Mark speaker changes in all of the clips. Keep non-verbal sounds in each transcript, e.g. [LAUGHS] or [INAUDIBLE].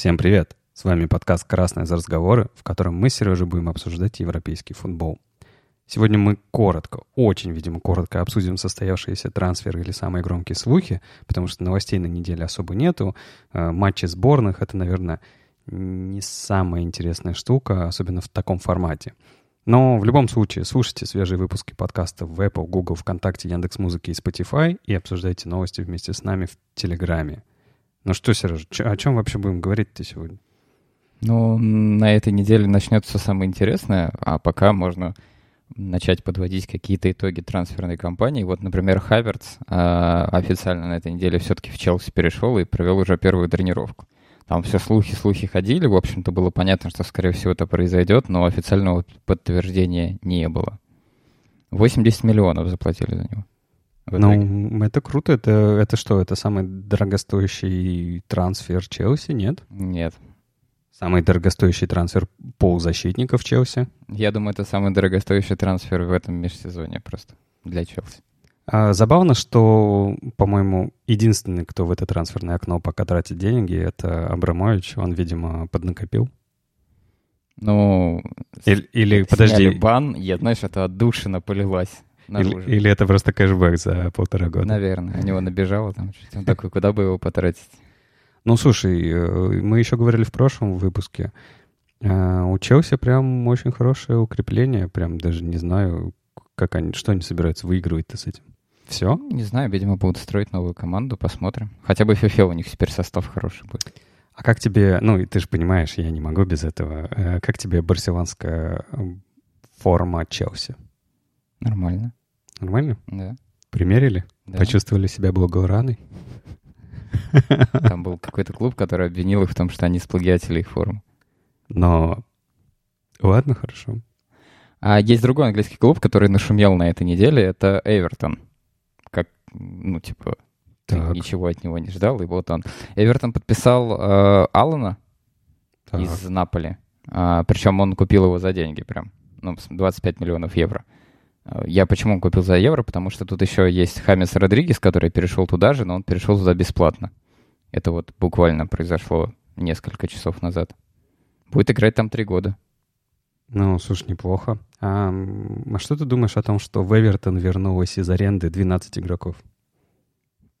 Speaker 1: Всем привет! С вами подкаст «Красные за разговоры», в котором мы с Сережей будем обсуждать европейский футбол. Сегодня мы коротко, очень, видимо, коротко обсудим состоявшиеся трансферы или самые громкие слухи, потому что новостей на неделе особо нету. Э, матчи сборных — это, наверное, не самая интересная штука, особенно в таком формате. Но в любом случае, слушайте свежие выпуски подкаста в Apple, Google, ВКонтакте, Яндекс.Музыке и Spotify и обсуждайте новости вместе с нами в Телеграме. Ну что, Сереж, о чем вообще будем говорить-то сегодня?
Speaker 2: Ну, на этой неделе начнется самое интересное, а пока можно начать подводить какие-то итоги трансферной кампании. Вот, например, Хаверц э, официально на этой неделе все-таки в Челси перешел и провел уже первую тренировку. Там все слухи-слухи ходили, в общем-то было понятно, что, скорее всего, это произойдет, но официального подтверждения не было. 80 миллионов заплатили за него.
Speaker 1: Ну, это круто. Это, это что, это самый дорогостоящий трансфер Челси, нет?
Speaker 2: Нет.
Speaker 1: Самый дорогостоящий трансфер полузащитников Челси?
Speaker 2: Я думаю, это самый дорогостоящий трансфер в этом межсезоне просто для Челси.
Speaker 1: А, забавно, что, по-моему, единственный, кто в это трансферное окно пока тратит деньги, это Абрамович. Он, видимо, поднакопил.
Speaker 2: Ну,
Speaker 1: или, или подожди.
Speaker 2: бан, я, знаешь, это отдушина полилась.
Speaker 1: Или, или это просто кэшбэк за полтора года?
Speaker 2: Наверное. На него набежало там чуть Он такой, куда бы его потратить?
Speaker 1: Ну, слушай, э, мы еще говорили в прошлом выпуске. Э, у Челси прям очень хорошее укрепление. Прям даже не знаю, как они, что они собираются выигрывать-то с этим. Все?
Speaker 2: Не знаю, видимо, будут строить новую команду, посмотрим. Хотя бы ФФ у них теперь состав хороший будет.
Speaker 1: А как тебе, ну, ты же понимаешь, я не могу без этого. Э, как тебе барселонская форма Челси?
Speaker 2: Нормально.
Speaker 1: Нормально?
Speaker 2: Да.
Speaker 1: Примерили? Да. Почувствовали себя благоураной?
Speaker 2: Там был какой-то клуб, который обвинил их в том, что они сплагиатели их формы.
Speaker 1: Но... Ладно, хорошо.
Speaker 2: А есть другой английский клуб, который нашумел на этой неделе, это Эвертон. Как, ну, типа, ты ничего от него не ждал, и вот он. Эвертон подписал э, Аллана так. из Наполи. А, причем он купил его за деньги прям. Ну, 25 миллионов евро. Я почему купил за евро? Потому что тут еще есть Хамис Родригес, который перешел туда же, но он перешел туда бесплатно. Это вот буквально произошло несколько часов назад. Будет играть там три года.
Speaker 1: Ну, слушай, неплохо. А, а что ты думаешь о том, что в Эвертон вернулось из аренды 12 игроков?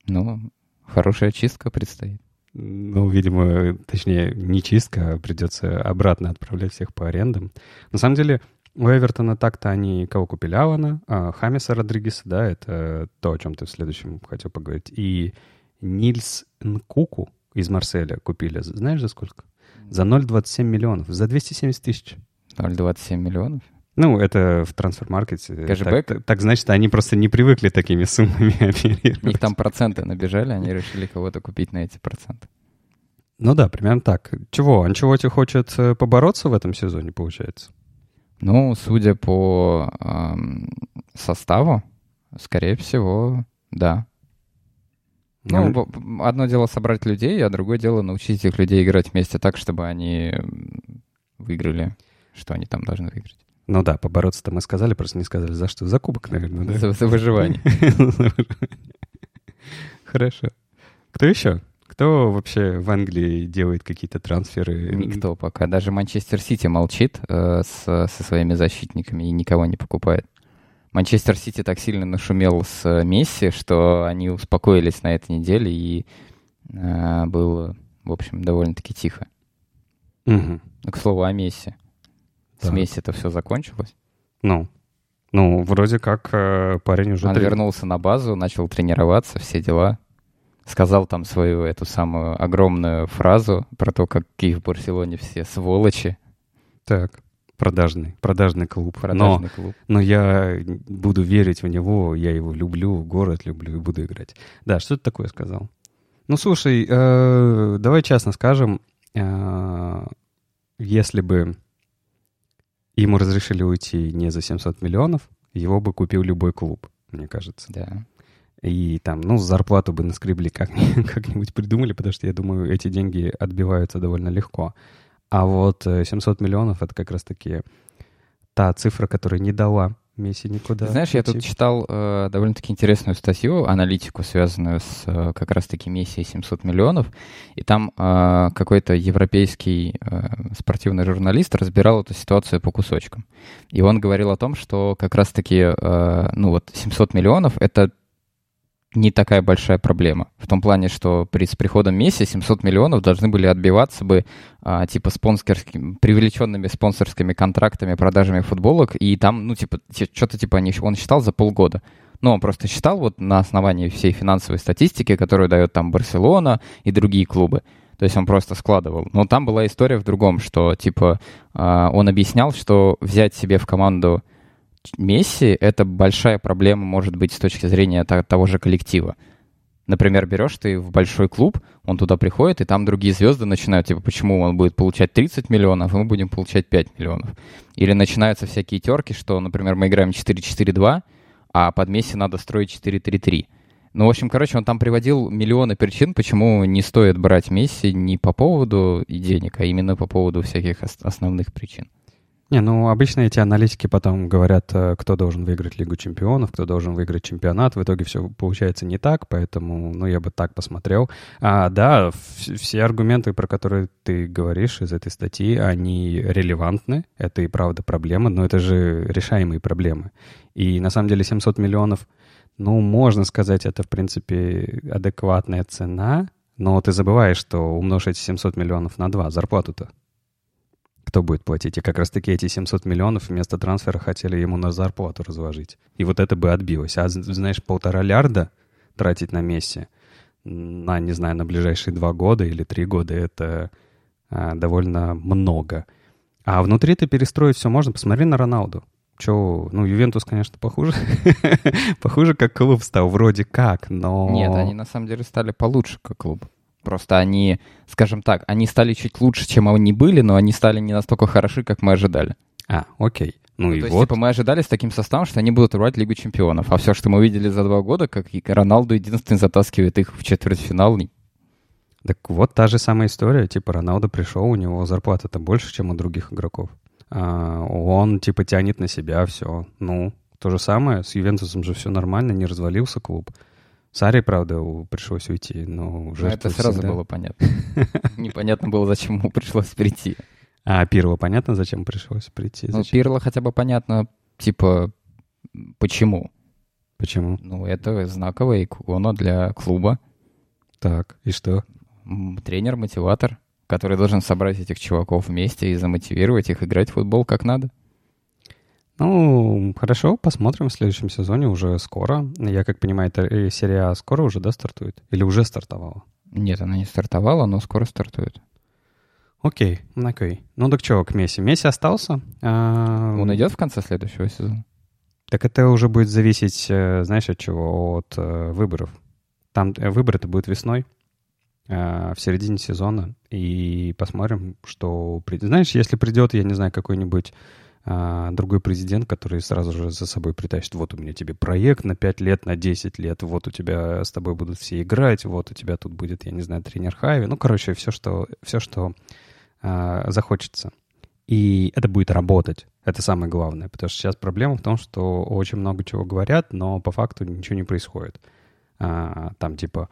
Speaker 2: Ну, хорошая чистка предстоит.
Speaker 1: Ну, видимо, точнее, не чистка, а придется обратно отправлять всех по арендам. На самом деле, у Эвертона так-то они кого купили? Алана, а, Хамиса Родригеса, да, это то, о чем ты в следующем хотел поговорить. И Нильс Нкуку из Марселя купили. Знаешь, за сколько? За 0,27 миллионов. За 270 тысяч.
Speaker 2: 0,27 миллионов?
Speaker 1: Ну, это в трансфер-маркете.
Speaker 2: Кэшбэк?
Speaker 1: Так, так, значит, они просто не привыкли такими суммами [LAUGHS] оперировать.
Speaker 2: У них там проценты набежали, они решили кого-то купить на эти проценты.
Speaker 1: Ну да, примерно так. Чего? Анчелоти хочет э, побороться в этом сезоне, получается?
Speaker 2: Ну, судя по э, составу, скорее всего, да. Ну, mm. одно дело собрать людей, а другое дело научить этих людей играть вместе так, чтобы они выиграли, что они там должны выиграть.
Speaker 1: Ну да, побороться-то мы сказали, просто не сказали за что. За кубок, наверное, да?
Speaker 2: За, за выживание. [LAUGHS]
Speaker 1: Хорошо. Кто еще? Кто вообще в Англии делает какие-то трансферы?
Speaker 2: Никто пока. Даже Манчестер Сити молчит э, с, со своими защитниками и никого не покупает. Манчестер Сити так сильно нашумел с Месси, что они успокоились на этой неделе и э, было, в общем, довольно-таки тихо.
Speaker 1: Угу.
Speaker 2: К слову о Месси. С Месси это все закончилось?
Speaker 1: Ну, ну, вроде как э, парень уже...
Speaker 2: Он три... вернулся на базу, начал тренироваться, все дела сказал там свою эту самую огромную фразу про то, какие в Барселоне все сволочи.
Speaker 1: Так, продажный, продажный клуб.
Speaker 2: Продажный но, клуб.
Speaker 1: Но я буду верить в него, я его люблю, город люблю и буду играть. Да, что ты такое сказал? Ну, слушай, э, давай честно скажем, э, если бы ему разрешили уйти не за 700 миллионов, его бы купил любой клуб, мне кажется.
Speaker 2: Да.
Speaker 1: И там, ну, зарплату бы наскребли как- [LAUGHS] как-нибудь придумали, потому что я думаю, эти деньги отбиваются довольно легко. А вот 700 э, миллионов — это как раз-таки та цифра, которая не дала Месси никуда.
Speaker 2: Ты знаешь, я тут читал э, довольно-таки интересную статью, аналитику, связанную с э, как раз-таки Месси 700 миллионов, и там э, какой-то европейский э, спортивный журналист разбирал эту ситуацию по кусочкам. И он говорил о том, что как раз-таки, э, ну вот, 700 миллионов — это не такая большая проблема. В том плане, что при, с приходом Месси 700 миллионов должны были отбиваться бы а, типа спонсорскими, привлеченными спонсорскими контрактами, продажами футболок, и там, ну, типа, что-то типа они, он считал за полгода. Ну, он просто считал вот на основании всей финансовой статистики, которую дает там Барселона и другие клубы. То есть он просто складывал. Но там была история в другом, что, типа, а, он объяснял, что взять себе в команду Месси — это большая проблема, может быть, с точки зрения того же коллектива. Например, берешь ты в большой клуб, он туда приходит, и там другие звезды начинают, типа, почему он будет получать 30 миллионов, а мы будем получать 5 миллионов. Или начинаются всякие терки, что, например, мы играем 4-4-2, а под Месси надо строить 4-3-3. Ну, в общем, короче, он там приводил миллионы причин, почему не стоит брать Месси не по поводу денег, а именно по поводу всяких основных причин.
Speaker 1: Не, ну обычно эти аналитики потом говорят, э, кто должен выиграть Лигу чемпионов, кто должен выиграть чемпионат. В итоге все получается не так, поэтому, ну, я бы так посмотрел. А, да, все аргументы, про которые ты говоришь из этой статьи, они релевантны. Это и правда проблема, но это же решаемые проблемы. И на самом деле 700 миллионов, ну, можно сказать, это, в принципе, адекватная цена, но ты забываешь, что умножить эти 700 миллионов на 2, зарплату-то кто будет платить. И как раз-таки эти 700 миллионов вместо трансфера хотели ему на зарплату разложить. И вот это бы отбилось. А, знаешь, полтора лярда тратить на Месси на, не знаю, на ближайшие два года или три года, это а, довольно много. А внутри ты перестроить все можно. Посмотри на Роналду. Че, ну, Ювентус, конечно, похуже. [LAUGHS] похуже, как клуб стал, вроде как, но...
Speaker 2: Нет, они на самом деле стали получше, как клуб. Просто они, скажем так, они стали чуть лучше, чем они были, но они стали не настолько хороши, как мы ожидали.
Speaker 1: А, окей. Ну, ну и
Speaker 2: то
Speaker 1: вот.
Speaker 2: есть, типа, мы ожидали с таким составом, что они будут рвать Лигу чемпионов. А все, что мы видели за два года, как Роналду единственный затаскивает их в четвертьфинал.
Speaker 1: Так вот та же самая история. Типа, Роналду пришел, у него зарплата-то больше, чем у других игроков. А, он, типа, тянет на себя все. Ну, то же самое. С Ювентусом же все нормально, не развалился клуб. Саре, правда, пришлось уйти, но уже...
Speaker 2: это сразу всегда. было понятно. [LAUGHS] Непонятно было, зачем ему пришлось прийти.
Speaker 1: А Пирло понятно, зачем пришлось прийти?
Speaker 2: Ну, Пирло хотя бы понятно, типа, почему.
Speaker 1: Почему?
Speaker 2: Ну, это знаковая икона для клуба.
Speaker 1: Так, и что?
Speaker 2: Тренер-мотиватор, который должен собрать этих чуваков вместе и замотивировать их играть в футбол как надо.
Speaker 1: Ну, хорошо, посмотрим в следующем сезоне уже скоро. Я как понимаю, эта э, серия скоро уже, да, стартует? Или уже стартовала?
Speaker 2: Нет, она не стартовала, но скоро стартует.
Speaker 1: Окей, окей. Ну так что, к Месси? Месси остался?
Speaker 2: А... Он идет в конце следующего сезона?
Speaker 1: Так это уже будет зависеть, э, знаешь, от чего? От э, выборов. Там э, выборы-то будут весной, э, в середине сезона. И посмотрим, что... Знаешь, если придет, я не знаю, какой-нибудь а, другой президент, который сразу же за собой притащит, вот у меня тебе проект на 5 лет, на 10 лет, вот у тебя с тобой будут все играть, вот у тебя тут будет, я не знаю, тренер Хайви, ну, короче, все, что, все, что а, захочется. И это будет работать. Это самое главное. Потому что сейчас проблема в том, что очень много чего говорят, но по факту ничего не происходит. А, там типа,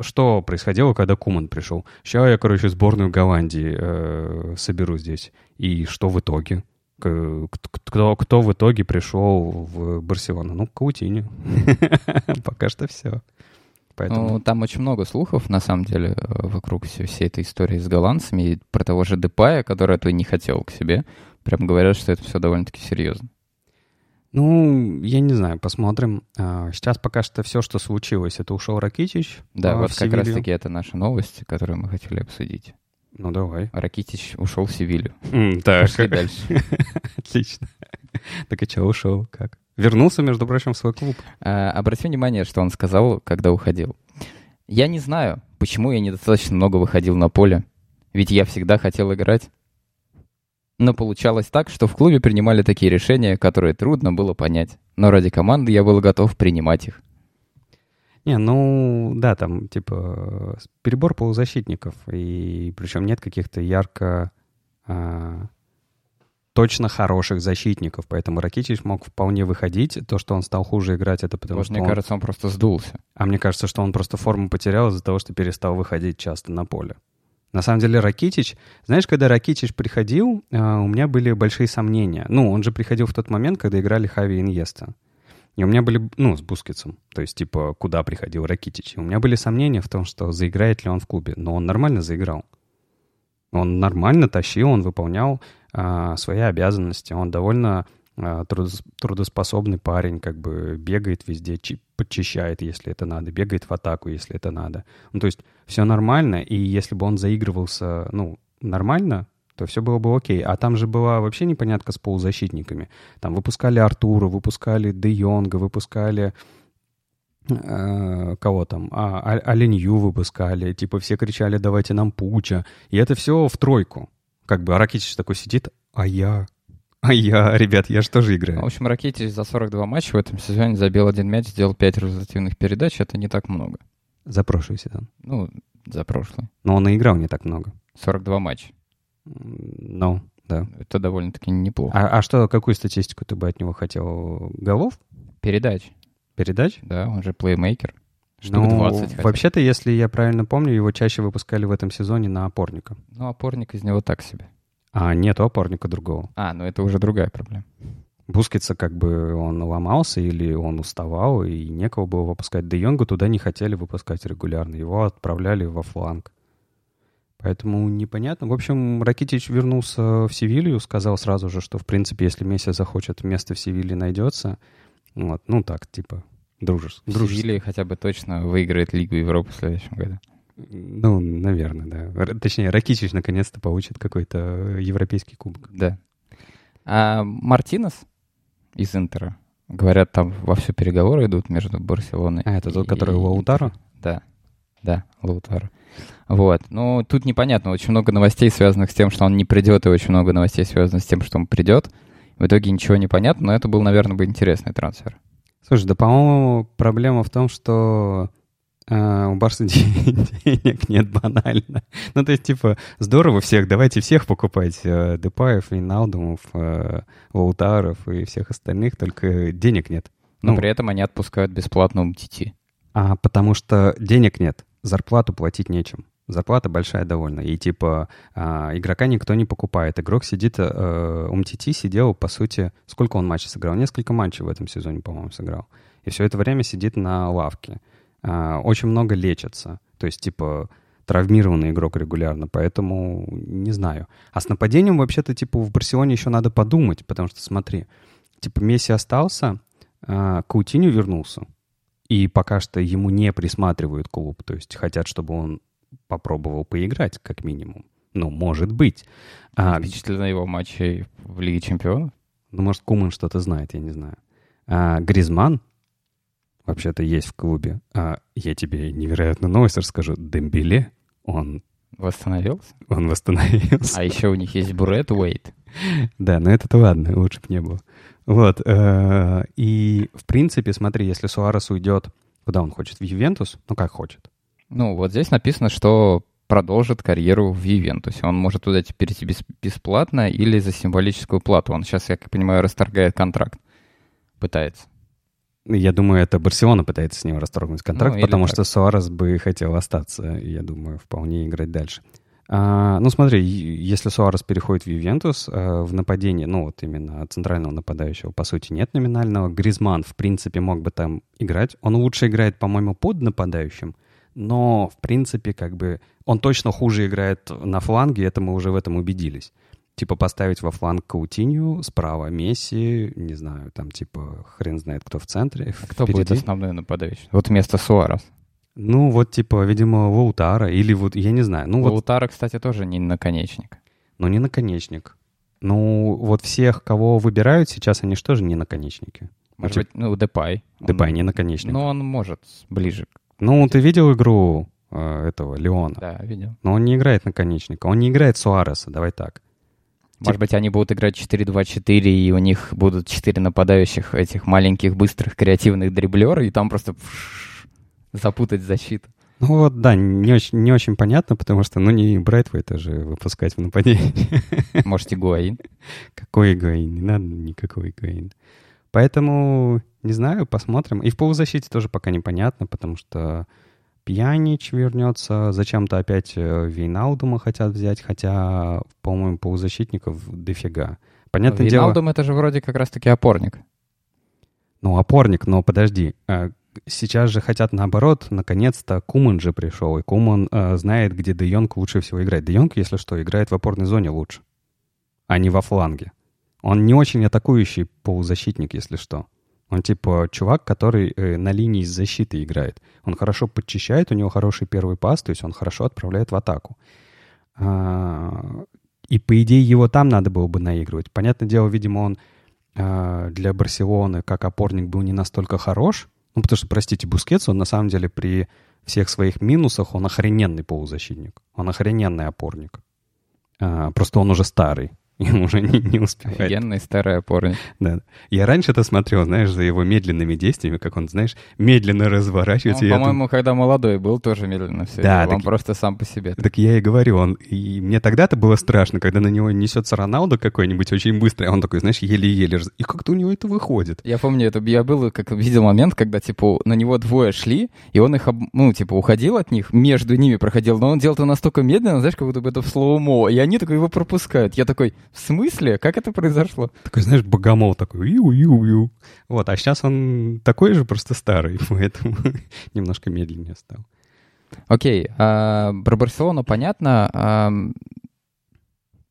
Speaker 1: что происходило, когда Куман пришел? Сейчас я, короче, сборную Голландии э, соберу здесь. И что в итоге? Кто, кто в итоге пришел в Барселону? Ну, Каутини. [LAUGHS] Пока что все.
Speaker 2: Поэтому... Ну, там очень много слухов, на самом деле, вокруг всей, всей этой истории с голландцами. И про того же Депая, который этого не хотел к себе. Прям говорят, что это все довольно-таки серьезно.
Speaker 1: Ну, я не знаю, посмотрим. А, сейчас пока что все, что случилось, это ушел Ракитич.
Speaker 2: Да, вот как раз-таки это наша новость, которую мы хотели обсудить.
Speaker 1: Ну, давай.
Speaker 2: Ракитич ушел в Севилью.
Speaker 1: Mm, так. Пошли дальше. [LAUGHS] Отлично. Так и что, ушел? Как? Вернулся, между прочим, в свой клуб.
Speaker 2: А, обрати внимание, что он сказал, когда уходил. Я не знаю, почему я недостаточно много выходил на поле. Ведь я всегда хотел играть. Но получалось так, что в клубе принимали такие решения, которые трудно было понять. Но ради команды я был готов принимать их.
Speaker 1: Не, ну, да, там, типа, перебор полузащитников, и причем нет каких-то ярко... А, точно хороших защитников, поэтому Ракитич мог вполне выходить. То, что он стал хуже играть, это потому
Speaker 2: Вот,
Speaker 1: что
Speaker 2: мне
Speaker 1: он...
Speaker 2: кажется, он просто сдулся.
Speaker 1: А мне кажется, что он просто форму потерял из-за того, что перестал выходить часто на поле. На самом деле Ракитич... Знаешь, когда Ракитич приходил, а, у меня были большие сомнения. Ну, он же приходил в тот момент, когда играли Хави и Иньеста. И у меня были, ну, с Бускетсом. То есть, типа, куда приходил Ракитич. И у меня были сомнения в том, что заиграет ли он в клубе. Но он нормально заиграл. Он нормально тащил, он выполнял а, свои обязанности. Он довольно а, трудос- трудоспособный парень, как бы бегает везде, чи- подчищает, если это надо, бегает в атаку, если это надо. Ну, то есть все нормально, и если бы он заигрывался, ну, нормально, то все было бы окей. А там же была вообще непонятка с полузащитниками. Там выпускали Артура, выпускали Де Йонга, выпускали э, кого там, а, а- Оленью выпускали, типа все кричали, давайте нам Пуча. И это все в тройку. Как бы Аракичич такой сидит, а я, а я, ребят, я же тоже играю.
Speaker 2: В общем, Ракетич за 42 матча в этом сезоне забил один мяч, сделал 5 результативных передач. Это не так много.
Speaker 1: За прошлый сезон.
Speaker 2: Ну, за прошлый.
Speaker 1: Но он и играл не так много.
Speaker 2: 42 матча.
Speaker 1: Ну, да.
Speaker 2: Это довольно-таки неплохо.
Speaker 1: А, а что, какую статистику ты бы от него хотел? Голов?
Speaker 2: Передач.
Speaker 1: Передач?
Speaker 2: Да, он же плеймейкер. Штук
Speaker 1: Ну,
Speaker 2: 20 хотя бы.
Speaker 1: вообще-то, если я правильно помню, его чаще выпускали в этом сезоне на опорника.
Speaker 2: Ну, опорник из него так себе.
Speaker 1: А нету опорника другого.
Speaker 2: А, ну это уже другая проблема.
Speaker 1: Бускетса как бы он ломался или он уставал, и некого было выпускать. Де Йонга туда не хотели выпускать регулярно. Его отправляли во фланг. Поэтому непонятно. В общем, Ракитич вернулся в Севилью, сказал сразу же, что, в принципе, если Месси захочет, место в Севилье найдется. Вот, ну так, типа, дружес.
Speaker 2: В Севилье хотя бы точно выиграет Лигу Европы в следующем году.
Speaker 1: Ну, наверное, да. Р- Точнее, Ракитич наконец-то получит какой-то европейский кубок.
Speaker 2: Да. А Мартинес из Интера, говорят, там вовсю переговоры идут между Барселоной.
Speaker 1: А, это тот,
Speaker 2: и-
Speaker 1: который у Лаутаро?
Speaker 2: Да, да, Лаутаро. Вот. Ну, тут непонятно. Очень много новостей, связанных с тем, что он не придет, и очень много новостей, связанных с тем, что он придет. В итоге ничего не понятно, но это был, наверное, бы интересный трансфер.
Speaker 1: Слушай, да, по-моему, проблема в том, что э, у Барса [LAUGHS] денег нет банально. Ну, то есть, типа, здорово всех, давайте всех покупать. Э, Депаев, Вейналдумов, э, Лаутаров и всех остальных, только денег нет.
Speaker 2: Но
Speaker 1: Ну,
Speaker 2: при этом они отпускают бесплатно МТТ.
Speaker 1: А потому что денег нет, зарплату платить нечем. Зарплата большая довольно. И типа а, игрока никто не покупает. Игрок сидит, э, УМТТ сидел, по сути, сколько он матчей сыграл? Несколько матчей в этом сезоне, по-моему, сыграл. И все это время сидит на лавке. А, очень много лечится. То есть, типа, травмированный игрок регулярно, поэтому не знаю. А с нападением вообще-то, типа, в Барселоне еще надо подумать, потому что, смотри, типа, Месси остался, а, Каутиньо вернулся. И пока что ему не присматривают клуб. То есть хотят, чтобы он попробовал поиграть, как минимум. Ну, может быть. А,
Speaker 2: Впечатлено его матчей в Лиге Чемпионов?
Speaker 1: ну, может, Куман что-то знает, я не знаю. А, Гризман вообще-то есть в клубе. А, я тебе невероятную новость расскажу. Дембеле, он,
Speaker 2: Восстановился?
Speaker 1: он восстановился.
Speaker 2: А еще у них есть Бурет Уэйт.
Speaker 1: Да, но это-то ладно, лучше бы не было. Вот. э, И, в принципе, смотри, если Суарес уйдет, куда он хочет? В Ювентус? Ну, как хочет.
Speaker 2: Ну, вот здесь написано, что продолжит карьеру в Ювентусе. Он может туда перейти бес- бесплатно или за символическую плату. Он сейчас, я как понимаю, расторгает контракт. Пытается.
Speaker 1: Я думаю, это Барселона пытается с ним расторгнуть контракт,
Speaker 2: Ну,
Speaker 1: потому
Speaker 2: так.
Speaker 1: что Суарес бы хотел остаться, я думаю, вполне играть дальше. А, ну, смотри, если Суарес переходит в Ювентус, а, в нападении, ну, вот именно центрального нападающего, по сути, нет номинального. Гризман, в принципе, мог бы там играть. Он лучше играет, по-моему, под нападающим, но, в принципе, как бы, он точно хуже играет на фланге, это мы уже в этом убедились. Типа поставить во фланг Каутинью, справа Месси, не знаю, там типа хрен знает кто в центре.
Speaker 2: А кто будет
Speaker 1: впереди.
Speaker 2: основной нападающий? Вот вместо Суарес.
Speaker 1: Ну, вот типа, видимо, Лаутара или вот, я не знаю. Ну, вот,
Speaker 2: Лаутаро, кстати, тоже не наконечник.
Speaker 1: но не наконечник. Ну, вот всех, кого выбирают сейчас, они же тоже не наконечники.
Speaker 2: Может быть, ну, Депай. Он-
Speaker 1: Депай не наконечник.
Speaker 2: Ну, он может ближе.
Speaker 1: Ну, ты видел игру э, этого Леона?
Speaker 2: Да, видел.
Speaker 1: Но он не играет наконечника. Он не играет Суареса, давай так.
Speaker 2: Может быть, они будут играть 4-2-4, и у них будут 4 нападающих, этих маленьких, быстрых, креативных дриблера, и там просто запутать защиту.
Speaker 1: Ну вот, да, не очень, не очень понятно, потому что, ну, не Брайтвейта же выпускать в нападении. [LAUGHS]
Speaker 2: Может, Игуаин?
Speaker 1: Какой Игуаин? Не надо никакой Игуаин. Поэтому, не знаю, посмотрим. И в полузащите тоже пока непонятно, потому что Пьянич вернется, зачем-то опять э, Вейналдума хотят взять, хотя, по-моему, полузащитников дофига.
Speaker 2: Понятное Вейналдум дело... это же вроде как раз-таки опорник.
Speaker 1: Ну, опорник, но подожди. Э, сейчас же хотят наоборот, наконец-то Куман же пришел, и Куман э, знает, где Де Йонг лучше всего играет. Де Йонг, если что, играет в опорной зоне лучше, а не во фланге. Он не очень атакующий полузащитник, если что. Он типа чувак, который э, на линии защиты играет. Он хорошо подчищает, у него хороший первый пас, то есть он хорошо отправляет в атаку. А, и по идее его там надо было бы наигрывать. Понятное дело, видимо, он а, для Барселоны как опорник был не настолько хорош. Ну, потому что, простите, Бускетс, он на самом деле при всех своих минусах, он охрененный полузащитник. Он охрененный опорник. А, просто он уже старый. Ему уже не, не успевает.
Speaker 2: Офигенный старый опорник.
Speaker 1: Да. Я раньше это смотрел, знаешь, за его медленными действиями, как он, знаешь, медленно разворачивается.
Speaker 2: Он, по-моему, это... когда молодой был, тоже медленно все да, делал. Он просто сам по себе.
Speaker 1: Так я и говорю, он... И мне тогда-то было страшно, когда на него несется Роналдо какой-нибудь очень быстрый, а он такой, знаешь, еле-еле. И как-то у него это выходит.
Speaker 2: Я помню, это я был, как видел момент, когда, типа, на него двое шли, и он их, ну, типа, уходил от них, между ними проходил, но он делал это настолько медленно, знаешь, как будто бы это в слоумо, и они такой его пропускают. Я такой, в смысле? Как это произошло?
Speaker 1: Такой, знаешь, богомол такой, ю-ю-ю. Вот, а сейчас он такой же, просто старый, [LAUGHS] поэтому [LAUGHS] немножко медленнее стал.
Speaker 2: Окей, а, про Барселону понятно. А,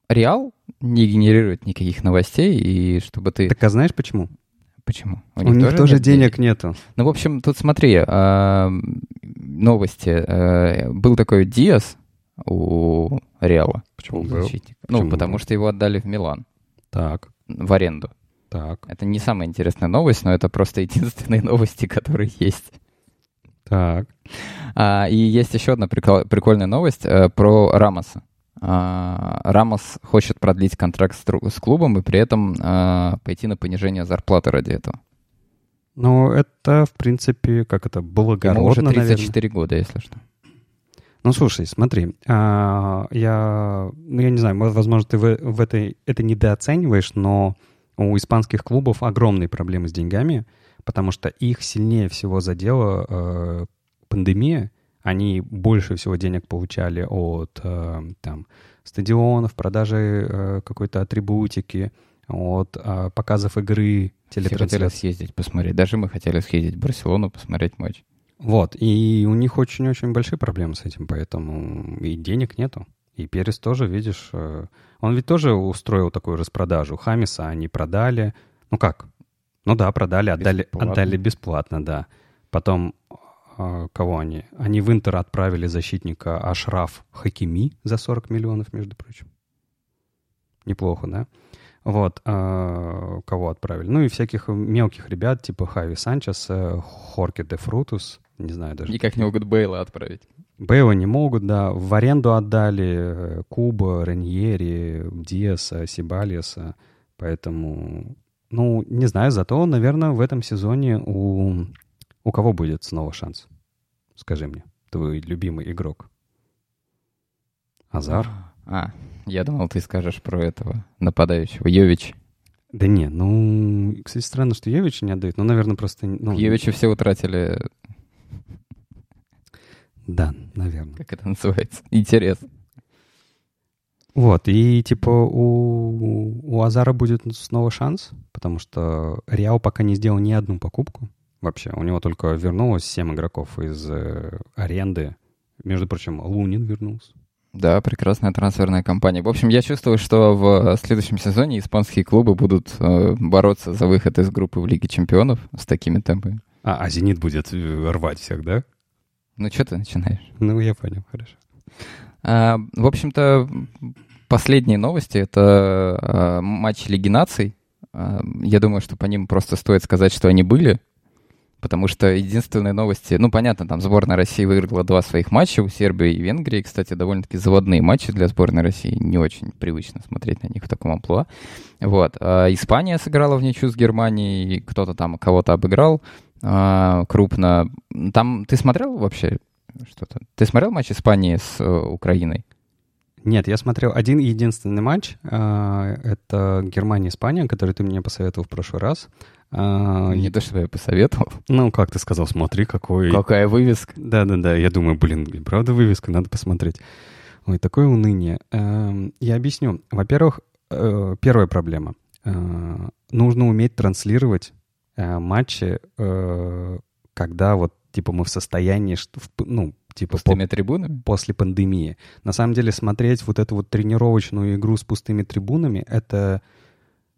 Speaker 2: Реал не генерирует никаких новостей, и чтобы ты...
Speaker 1: Так а знаешь почему?
Speaker 2: Почему?
Speaker 1: У, них, У них тоже, тоже денег, денег нету.
Speaker 2: Ну, в общем, тут смотри, а, новости. А, был такой Диас у Реала.
Speaker 1: Почему был?
Speaker 2: Ну, потому что его отдали в Милан.
Speaker 1: Так.
Speaker 2: В аренду.
Speaker 1: Так.
Speaker 2: Это не самая интересная новость, но это просто единственные [LAUGHS] новости, которые есть.
Speaker 1: Так.
Speaker 2: А, и есть еще одна прикол, прикольная новость а, про Рамоса. А, Рамос хочет продлить контракт с, с клубом и при этом а, пойти на понижение зарплаты ради этого.
Speaker 1: Ну, это, в принципе, как это, благородно, Ему
Speaker 2: уже 34 наверное. года, если что.
Speaker 1: Ну, слушай, смотри, а, я, ну, я не знаю, возможно, ты в, в этой, это недооцениваешь, но у испанских клубов огромные проблемы с деньгами, потому что их сильнее всего задела э, пандемия. Они больше всего денег получали от э, там, стадионов, продажи э, какой-то атрибутики, от э, показов игры,
Speaker 2: телетрансляций. Все хотели съездить посмотреть. Даже мы хотели съездить в Барселону посмотреть матч.
Speaker 1: Вот, и у них очень-очень большие проблемы с этим, поэтому и денег нету. И Перес тоже, видишь, э, он ведь тоже устроил такую распродажу. Хамиса они продали. Ну как? Ну да, продали, отдали бесплатно, отдали бесплатно да. Потом э, кого они? Они в Интер отправили защитника Ашраф Хакими за 40 миллионов, между прочим. Неплохо, да? Вот, э, кого отправили? Ну и всяких мелких ребят, типа Хави Санчес, Хорке де Фрутус, не знаю даже.
Speaker 2: Никак не могут Бейла отправить.
Speaker 1: Бейла не могут, да. В аренду отдали э, Куба, Реньери, Диаса, Сибалиеса. Поэтому, ну, не знаю, зато, наверное, в этом сезоне у, у кого будет снова шанс? Скажи мне, твой любимый игрок. Азар?
Speaker 2: А, я думал, ты скажешь про этого нападающего. Йович.
Speaker 1: Да не, ну, кстати, странно, что Йовича не отдают. Ну, наверное, просто... Ну,
Speaker 2: Йовича все утратили
Speaker 1: да, наверное.
Speaker 2: Как это называется? Интерес.
Speaker 1: Вот, и типа у, у Азара будет снова шанс, потому что Реал пока не сделал ни одну покупку вообще. У него только вернулось 7 игроков из э, аренды. Между прочим, Лунин вернулся.
Speaker 2: Да, прекрасная трансферная кампания. В общем, я чувствую, что в следующем сезоне испанские клубы будут э, бороться за выход из группы в Лиге Чемпионов с такими темпами.
Speaker 1: А, а «Зенит» будет э, рвать всех, да?
Speaker 2: Ну, что ты начинаешь?
Speaker 1: Ну, я понял, хорошо.
Speaker 2: А, в общем-то, последние новости — это а, матчи Лиги наций. А, я думаю, что по ним просто стоит сказать, что они были, потому что единственные новости... Ну, понятно, там сборная России выиграла два своих матча у Сербии и Венгрии. Кстати, довольно-таки заводные матчи для сборной России. Не очень привычно смотреть на них в таком амплуа. Вот. А Испания сыграла в ничью с Германией, кто-то там кого-то обыграл а, крупно. Там ты смотрел вообще что-то. Ты смотрел матч Испании с э, Украиной?
Speaker 1: Нет, я смотрел один единственный матч. Э, это Германия-Испания, который ты мне посоветовал в прошлый раз.
Speaker 2: Э, Не то, чтобы я посоветовал.
Speaker 1: Ну, как ты сказал, смотри, какой...
Speaker 2: Какая вывеска.
Speaker 1: Да-да-да, я думаю, блин, правда вывеска, надо посмотреть. Ой, такое уныние. Эм, я объясню. Во-первых, э, первая проблема. Э, нужно уметь транслировать э, матчи, когда вот, типа, мы в состоянии, ну, типа...
Speaker 2: Пустыми по, трибунами?
Speaker 1: После пандемии. На самом деле, смотреть вот эту вот тренировочную игру с пустыми трибунами, это...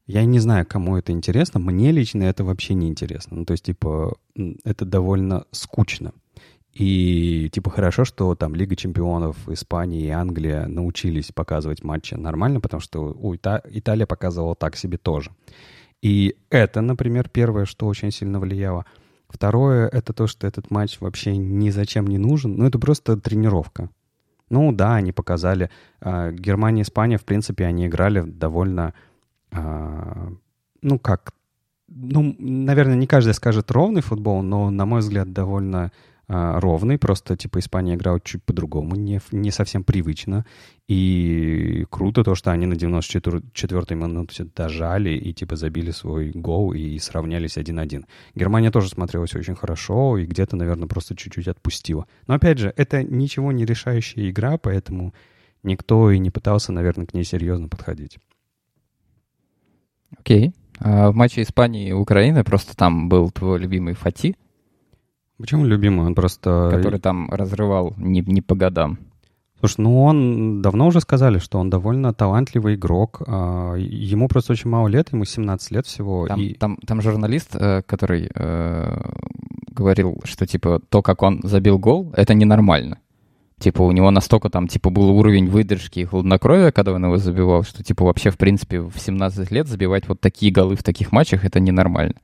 Speaker 1: Я не знаю, кому это интересно. Мне лично это вообще не интересно. Ну, то есть, типа, это довольно скучно. И типа хорошо, что там Лига чемпионов Испании и Англия научились показывать матчи нормально, потому что у Ита- Италия показывала так себе тоже. И это, например, первое, что очень сильно влияло. Второе, это то, что этот матч вообще ни зачем не нужен. Ну, это просто тренировка. Ну да, они показали. Э, Германия и Испания, в принципе, они играли довольно, э, ну как, ну, наверное, не каждый скажет ровный футбол, но, на мой взгляд, довольно а, ровный, просто типа Испания играла чуть по-другому, не, не совсем привычно. И круто то, что они на 94-й минуте дожали и типа забили свой гол и сравнялись 1-1. Германия тоже смотрелась очень хорошо и где-то, наверное, просто чуть-чуть отпустила. Но опять же, это ничего не решающая игра, поэтому никто и не пытался, наверное, к ней серьезно подходить.
Speaker 2: Окей. Okay. А в матче Испании и Украины просто там был твой любимый Фати,
Speaker 1: Почему любимый? Он просто...
Speaker 2: Который там разрывал не, не по годам.
Speaker 1: Слушай, ну он давно уже сказали, что он довольно талантливый игрок. А, ему просто очень мало лет, ему 17 лет всего.
Speaker 2: Там, и... там, там журналист, э, который э, говорил, что типа то, как он забил гол, это ненормально. Типа у него настолько там типа был уровень выдержки и хладнокровия, когда он его забивал, что типа вообще в принципе в 17 лет забивать вот такие голы в таких матчах это ненормально.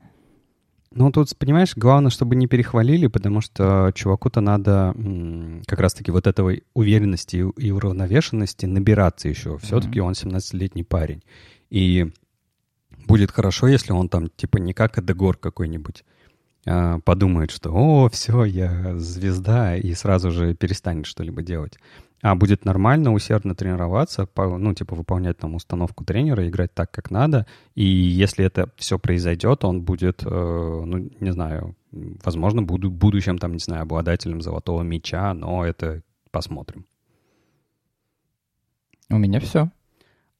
Speaker 1: Ну, тут, понимаешь, главное, чтобы не перехвалили, потому что чуваку-то надо как раз-таки вот этой уверенности и уравновешенности набираться еще. Все-таки mm-hmm. он 17-летний парень. И будет хорошо, если он там, типа, не как Эдегор какой-нибудь, а подумает, что «О, все, я звезда», и сразу же перестанет что-либо делать а будет нормально, усердно тренироваться, ну, типа, выполнять там установку тренера, играть так, как надо. И если это все произойдет, он будет, э, ну, не знаю, возможно, буду, будущим, там, не знаю, обладателем золотого мяча, но это посмотрим.
Speaker 2: У меня все.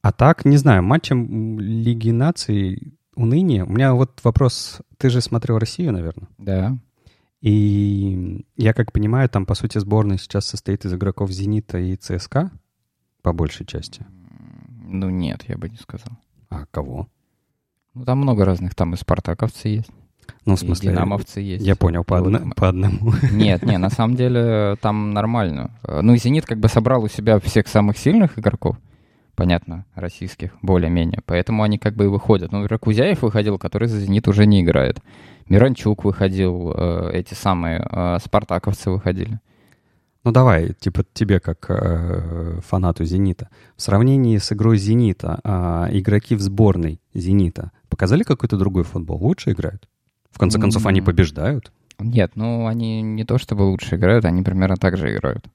Speaker 1: А так, не знаю, матчем Лиги наций уныние. У меня вот вопрос. Ты же смотрел Россию, наверное?
Speaker 2: Да.
Speaker 1: И я как понимаю, там, по сути, сборная сейчас состоит из игроков «Зенита» и ЦСКА, по большей части.
Speaker 2: Ну нет, я бы не сказал.
Speaker 1: А кого?
Speaker 2: Ну там много разных, там и спартаковцы есть.
Speaker 1: Ну, в смысле...
Speaker 2: И динамовцы есть.
Speaker 1: Я понял, по, одно, по одному. [LAUGHS]
Speaker 2: Нет, нет, на самом деле там нормально. Ну, «Зенит» как бы собрал у себя всех самых сильных игроков, понятно, российских, более-менее. Поэтому они как бы и выходят. Ну, Ракузяев выходил, который за «Зенит» уже не играет. Миранчук выходил, э, эти самые э, спартаковцы выходили.
Speaker 1: Ну давай, типа тебе как э, фанату «Зенита». В сравнении с игрой «Зенита» э, игроки в сборной «Зенита» показали какой-то другой футбол? Лучше играют? В конце концов, mm-hmm. они побеждают?
Speaker 2: Нет, ну они не то чтобы лучше играют, они примерно так же играют.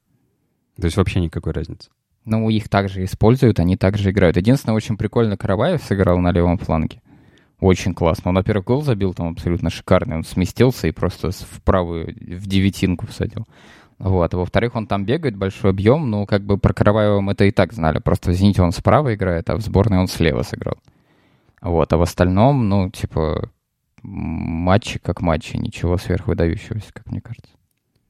Speaker 1: То есть вообще никакой разницы?
Speaker 2: Ну, их также используют, они также играют. Единственное, очень прикольно Караваев сыграл на левом фланге. Очень классно. Он, во-первых, гол забил там абсолютно шикарный. Он сместился и просто в правую, в девятинку всадил. Вот. А во-вторых, он там бегает, большой объем. Ну, как бы про Караваева мы это и так знали. Просто в «Зените» он справа играет, а в сборной он слева сыграл. Вот. А в остальном, ну, типа, матчи как матчи. Ничего сверхвыдающегося, как мне кажется.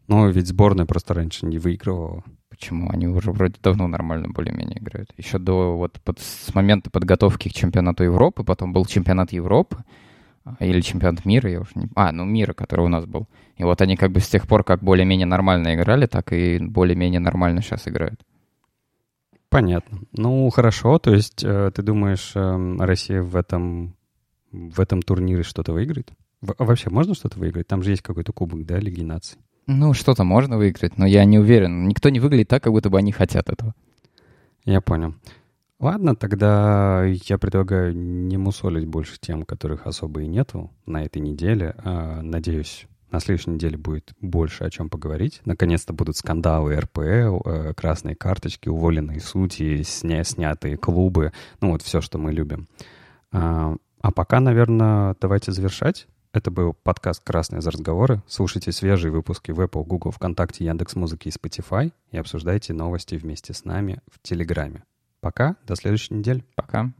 Speaker 1: Ну, ведь сборная просто раньше не выигрывала.
Speaker 2: Почему? Они уже вроде давно нормально более-менее играют. Еще до вот под, с момента подготовки к чемпионату Европы, потом был чемпионат Европы, а, или чемпионат мира, я уже не... А, ну мира, который у нас был. И вот они как бы с тех пор, как более-менее нормально играли, так и более-менее нормально сейчас играют.
Speaker 1: Понятно. Ну, хорошо. То есть э, ты думаешь, э, Россия в этом, в этом турнире что-то выиграет? В, вообще можно что-то выиграть? Там же есть какой-то кубок, да, Лиги наций?
Speaker 2: Ну, что-то можно выиграть, но я не уверен. Никто не выглядит так, как будто бы они хотят этого.
Speaker 1: Я понял. Ладно, тогда я предлагаю не мусолить больше тем, которых особо и нету на этой неделе. А, надеюсь, На следующей неделе будет больше о чем поговорить. Наконец-то будут скандалы РПЛ, э, красные карточки, уволенные судьи, сня снятые клубы. Ну вот все, что мы любим. А, а пока, наверное, давайте завершать. Это был подкаст «Красные за разговоры». Слушайте свежие выпуски в Apple, Google, ВКонтакте, Яндекс.Музыки и Spotify и обсуждайте новости вместе с нами в Телеграме. Пока, до следующей недели.
Speaker 2: Пока.